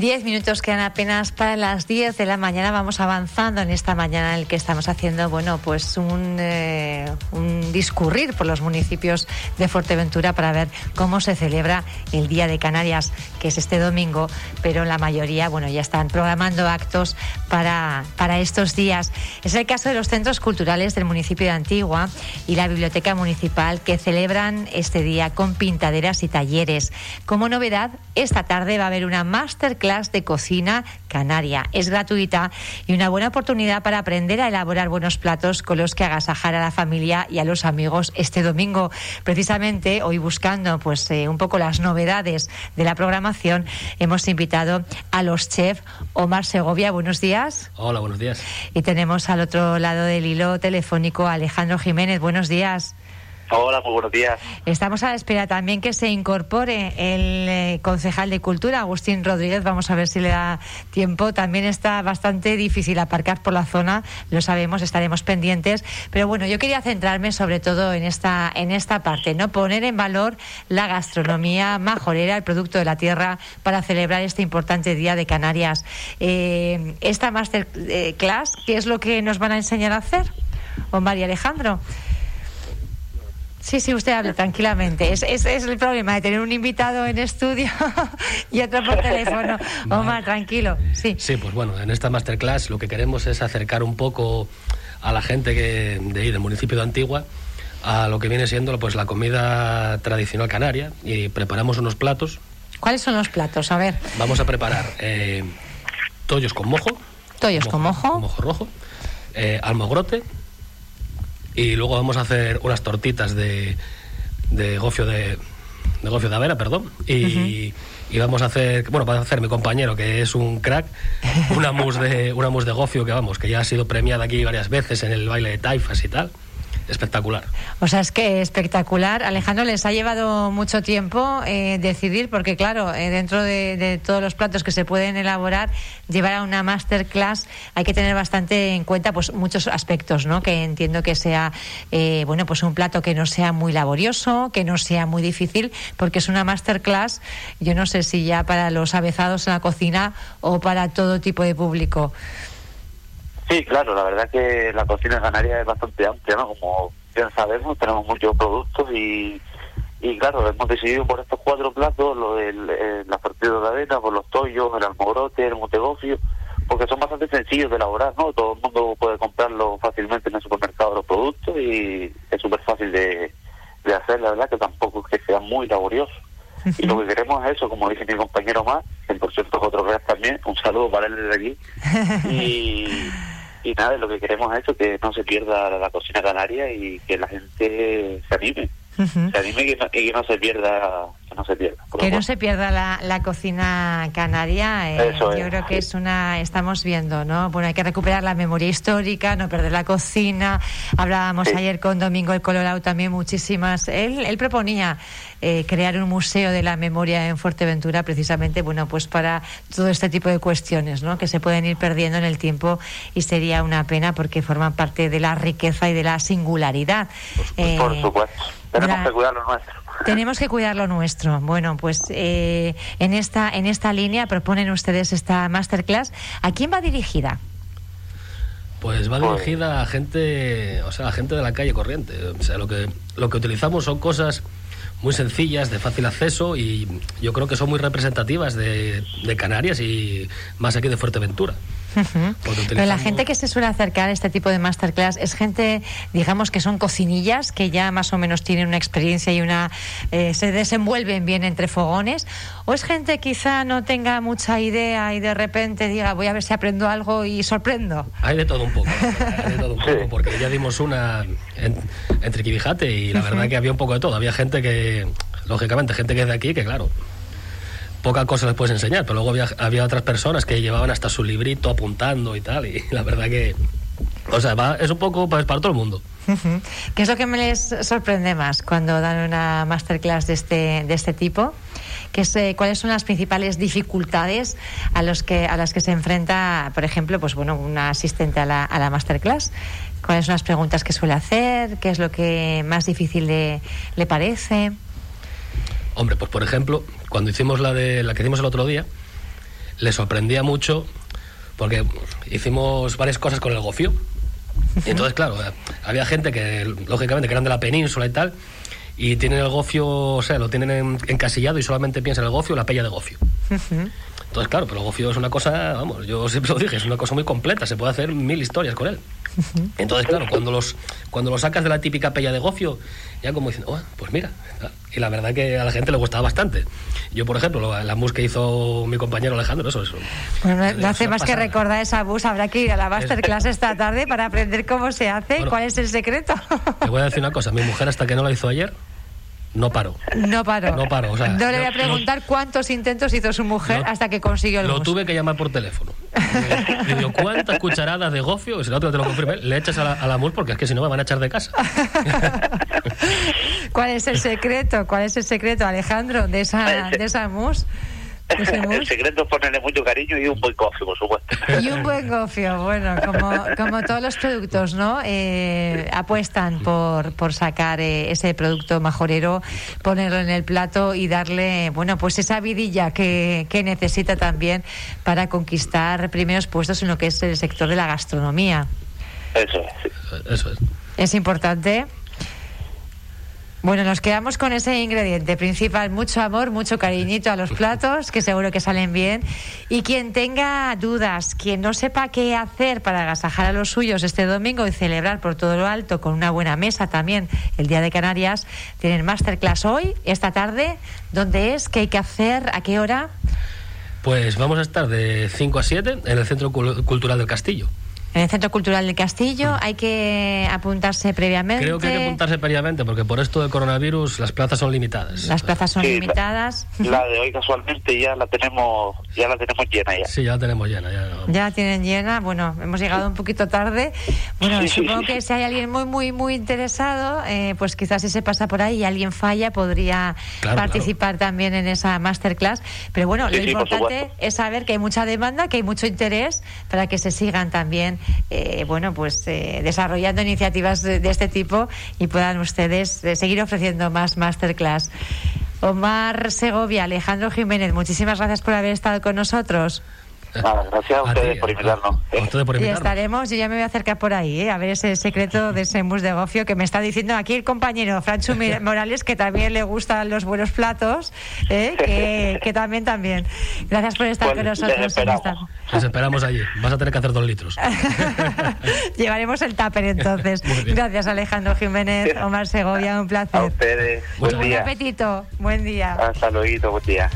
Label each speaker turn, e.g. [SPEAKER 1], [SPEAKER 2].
[SPEAKER 1] Diez minutos quedan apenas para las diez de la mañana. Vamos avanzando en esta mañana en el que estamos haciendo, bueno, pues un, eh, un discurrir por los municipios de Fuerteventura para ver cómo se celebra el Día de Canarias, que es este domingo, pero la mayoría, bueno, ya están programando actos para, para estos días. Es el caso de los centros culturales del municipio de Antigua y la Biblioteca Municipal que celebran este día con pintaderas y talleres. Como novedad, esta tarde va a haber una masterclass de cocina canaria. Es gratuita y una buena oportunidad para aprender a elaborar buenos platos con los que agasajar a la familia y a los amigos este domingo. Precisamente hoy buscando pues eh, un poco las novedades de la programación, hemos invitado a los chefs Omar Segovia. Buenos días.
[SPEAKER 2] Hola, buenos días.
[SPEAKER 1] Y tenemos al otro lado del hilo telefónico a Alejandro Jiménez. Buenos días.
[SPEAKER 3] Hola, muy buenos días.
[SPEAKER 1] Estamos a la espera también que se incorpore el eh, concejal de Cultura, Agustín Rodríguez. Vamos a ver si le da tiempo. También está bastante difícil aparcar por la zona, lo sabemos, estaremos pendientes. Pero bueno, yo quería centrarme sobre todo en esta, en esta parte, ¿no? Poner en valor la gastronomía majorera, el producto de la tierra, para celebrar este importante Día de Canarias. Eh, esta masterclass, ¿qué es lo que nos van a enseñar a hacer? Omar y Alejandro. Sí, sí, usted hable tranquilamente. Es, es, es, el problema de tener un invitado en estudio y otro por teléfono. Omar, tranquilo. Sí.
[SPEAKER 2] sí, pues bueno, en esta masterclass lo que queremos es acercar un poco a la gente que de ahí, del municipio de Antigua, a lo que viene siendo pues la comida tradicional canaria y preparamos unos platos.
[SPEAKER 1] ¿Cuáles son los platos? A ver.
[SPEAKER 2] Vamos a preparar eh, tollos con mojo.
[SPEAKER 1] Tollos
[SPEAKER 2] mojo,
[SPEAKER 1] con mojo.
[SPEAKER 2] Mojo rojo. Eh, almogrote y luego vamos a hacer unas tortitas de, de gofio de, de gofio de avena, perdón, y, uh -huh. y, vamos a hacer, bueno, va a hacer mi compañero que es un crack, una mousse de una mousse de gofio que vamos, que ya ha sido premiada aquí varias veces en el baile de taifas y tal espectacular.
[SPEAKER 1] O sea, es que espectacular. Alejandro, les ha llevado mucho tiempo eh, decidir, porque claro, eh, dentro de, todos los platos que se pueden elaborar, llevar a una masterclass hay que tener bastante en cuenta pues muchos aspectos, ¿no? Que entiendo que sea, eh, bueno, pues un plato que no sea muy laborioso, que no sea muy difícil, porque es una masterclass, yo no sé si ya para los avezados en la cocina o para todo tipo de público.
[SPEAKER 3] Sí, claro, la verdad que la cocina canaria es bastante amplia, ¿no? Como bien sabemos, tenemos muchos productos y, y claro, hemos decidido por estos cuatro platos, lo del eh, la partida de avena, por los tollos, el almogrote, el motegofio, porque son bastante sencillos de elaborar, ¿no? Todo el mundo puede comprarlo fácilmente en el supermercado los productos y es súper fácil de, de hacer, la verdad que tampoco es que sea muy laborioso. Y lo que queremos es eso, como dice mi compañero más, que por cierto es otro real también, un saludo para él desde aquí. Y y nada, lo que queremos es eso, que no se pierda la cocina canaria y que la gente se anime. Uh -huh. Se anime y que, no, y que no se pierda que no se pierda.
[SPEAKER 1] Que no se pierda la, la cocina canaria. Eh,
[SPEAKER 3] Eso
[SPEAKER 1] yo
[SPEAKER 3] es,
[SPEAKER 1] creo que
[SPEAKER 3] sí.
[SPEAKER 1] es una, estamos viendo, ¿no? Bueno, hay que recuperar la memoria histórica, no perder la cocina. Hablábamos
[SPEAKER 3] Sí.
[SPEAKER 1] ayer con Domingo el Colorado también muchísimas. Él, él proponía eh, crear un museo de la memoria en Fuerteventura, precisamente, bueno, pues para todo este tipo de cuestiones, ¿no? Que se pueden ir perdiendo en el tiempo y sería una pena porque forman parte de la riqueza y de la singularidad. Eh,
[SPEAKER 3] Por supuesto. Tenemos
[SPEAKER 1] la-
[SPEAKER 3] que cuidar lo nuestro.
[SPEAKER 1] Tenemos que cuidar lo nuestro. Bueno, pues eh, en esta en esta línea proponen ustedes esta masterclass. ¿A quién va dirigida?
[SPEAKER 2] Pues va dirigida a gente, o sea, a gente de la calle corriente. O sea, lo que, lo que utilizamos son cosas muy sencillas, de fácil acceso y yo creo que son muy representativas de, de Canarias y más aquí de Fuerteventura.
[SPEAKER 1] Pero la gente que se suele acercar a este tipo de masterclass es gente, digamos, que son cocinillas, que ya más o menos tienen una experiencia y una eh, se desenvuelven bien entre fogones, o es gente quizá no tenga mucha idea y de repente diga voy a ver si aprendo algo y sorprendo.
[SPEAKER 2] Hay de todo un poco, hay de todo un poco, porque ya dimos una en, en Triquibijate y la verdad que había un poco de todo. Había gente que, lógicamente, gente que es de aquí, que claro, poca cosa les puedes enseñar, pero luego había, había otras personas que llevaban hasta su librito apuntando y tal, y la verdad que, o sea, va- es un poco pues, para todo el mundo.
[SPEAKER 1] ¿Qué es lo que me les sorprende más cuando dan una masterclass de este, de este tipo? ¿Qué es, eh, ¿Cuáles son las principales dificultades a, los que, a las que se enfrenta, por ejemplo, pues bueno, una asistente a la, a la masterclass? ¿Cuáles son las preguntas que suele hacer? ¿Qué es lo que más difícil le, le parece?
[SPEAKER 2] Hombre, pues por ejemplo, cuando hicimos la de la que hicimos el otro día, le sorprendía mucho porque hicimos varias cosas con el gofio. Y entonces, claro, había gente que, lógicamente, que eran de la península y tal, y tienen el gofio, o sea, lo tienen en- encasillado y solamente piensan en el gofio, la pella de gofio. Entonces, claro, pero el gofio es una cosa, vamos, yo siempre lo dije, es una cosa muy completa, se puede hacer mil historias con él. Entonces, claro, cuando los cuando lo sacas de la típica pella de gofio, ya como diciendo, "Oh, pues mira. Y la verdad que a la gente le gustaba bastante. Yo, por ejemplo, lo- la mus que hizo mi compañero Alejandro, eso, eso.
[SPEAKER 1] Bueno, no,
[SPEAKER 2] Es
[SPEAKER 1] hace más que recordar esa bus. Habrá que ir a la masterclass esta tarde para aprender cómo se hace,
[SPEAKER 2] Bueno.
[SPEAKER 1] cuál es el secreto.
[SPEAKER 2] Te voy a decir una cosa, mi mujer hasta que no la hizo ayer, no paró.
[SPEAKER 1] No paró.
[SPEAKER 2] No paró, o sea,
[SPEAKER 1] No le voy a
[SPEAKER 2] no-
[SPEAKER 1] preguntar cuántos intentos hizo su mujer hasta que consiguió el
[SPEAKER 2] Lo
[SPEAKER 1] bus.
[SPEAKER 2] tuve que llamar por teléfono. Le digo, ¿cuántas cucharadas de gofio? Si no te lo confirmé, le echas a la, a la mus porque es que si no me van a echar de casa.
[SPEAKER 1] ¿Cuál es el secreto? ¿Cuál es el secreto, Alejandro, de esa, de esa mousse? Ese
[SPEAKER 3] El secreto es ponerle mucho cariño y un buen coffee, por supuesto.
[SPEAKER 1] Y un buen gofio, bueno, como, como todos los productos, ¿no? Eh, apuestan por, por sacar eh, ese producto majorero, ponerlo en el plato y darle, bueno, pues esa vidilla que, que necesita también para conquistar primeros puestos en lo que es el sector de la gastronomía.
[SPEAKER 3] Eso es. sí.
[SPEAKER 2] Eso es.
[SPEAKER 1] Es importante. Bueno, nos quedamos con ese ingrediente principal, mucho amor, mucho cariñito a los platos, que seguro que salen bien. Y quien tenga dudas, quien no sepa qué hacer para agasajar a los suyos este domingo y celebrar por todo lo alto con una buena mesa también el Día de Canarias, tienen masterclass hoy, esta tarde. ¿Dónde es? ¿Qué hay que hacer? ¿A qué hora?
[SPEAKER 2] Pues vamos a estar de 5 a 7 en el Centro Cul- Cultural del Castillo.
[SPEAKER 1] En el Centro Cultural del Castillo. Hay que apuntarse previamente.
[SPEAKER 2] Creo que hay que apuntarse previamente porque por esto de coronavirus las plazas son limitadas.
[SPEAKER 1] Las plazas son
[SPEAKER 3] Sí, la-
[SPEAKER 1] limitadas.
[SPEAKER 3] La de hoy casualmente ya la tenemos, ya la tenemos llena ya.
[SPEAKER 2] Sí, ya la tenemos llena. Ya no-
[SPEAKER 1] Ya la tienen llena. Bueno, hemos llegado un poquito tarde. Bueno,
[SPEAKER 3] Sí,
[SPEAKER 1] supongo
[SPEAKER 3] sí.
[SPEAKER 1] que si hay alguien muy, muy, muy interesado, eh, pues quizás si se pasa por ahí y alguien falla, podría
[SPEAKER 2] Claro,
[SPEAKER 1] participar también en esa masterclass. Pero bueno,
[SPEAKER 3] Sí,
[SPEAKER 1] lo importante es saber que hay mucha demanda, que hay mucho interés para que se sigan también, eh, bueno, pues eh, desarrollando iniciativas de, de este tipo y puedan ustedes eh, seguir ofreciendo más masterclass. Omar Segovia, Alejandro Jiménez, muchísimas gracias por haber estado con nosotros.
[SPEAKER 3] Nada, gracias a
[SPEAKER 2] A
[SPEAKER 3] ustedes
[SPEAKER 2] ti,
[SPEAKER 3] por
[SPEAKER 2] a-
[SPEAKER 3] invitarnos.
[SPEAKER 2] a ustedes por
[SPEAKER 1] Y
[SPEAKER 2] invitarnos.
[SPEAKER 1] estaremos, yo ya me voy a acercar por ahí, ¿eh? a ver ese secreto de ese mus de gofio que me está diciendo aquí el compañero Franchu Morales, que también le gustan los buenos platos, ¿eh? que, que también, también. Gracias por estar
[SPEAKER 3] Pues
[SPEAKER 1] con
[SPEAKER 3] les
[SPEAKER 1] nosotros. en
[SPEAKER 3] esperamos.
[SPEAKER 2] Les esperamos allí. Vas a tener que hacer dos litros.
[SPEAKER 1] Llevaremos el tupper entonces. Gracias Alejandro Jiménez, Omar Segovia, un
[SPEAKER 3] A
[SPEAKER 1] placer.
[SPEAKER 3] ustedes,
[SPEAKER 2] Muchas
[SPEAKER 3] buen
[SPEAKER 1] Buen
[SPEAKER 3] día.
[SPEAKER 1] apetito, buen día.
[SPEAKER 3] Hasta luego, buen día.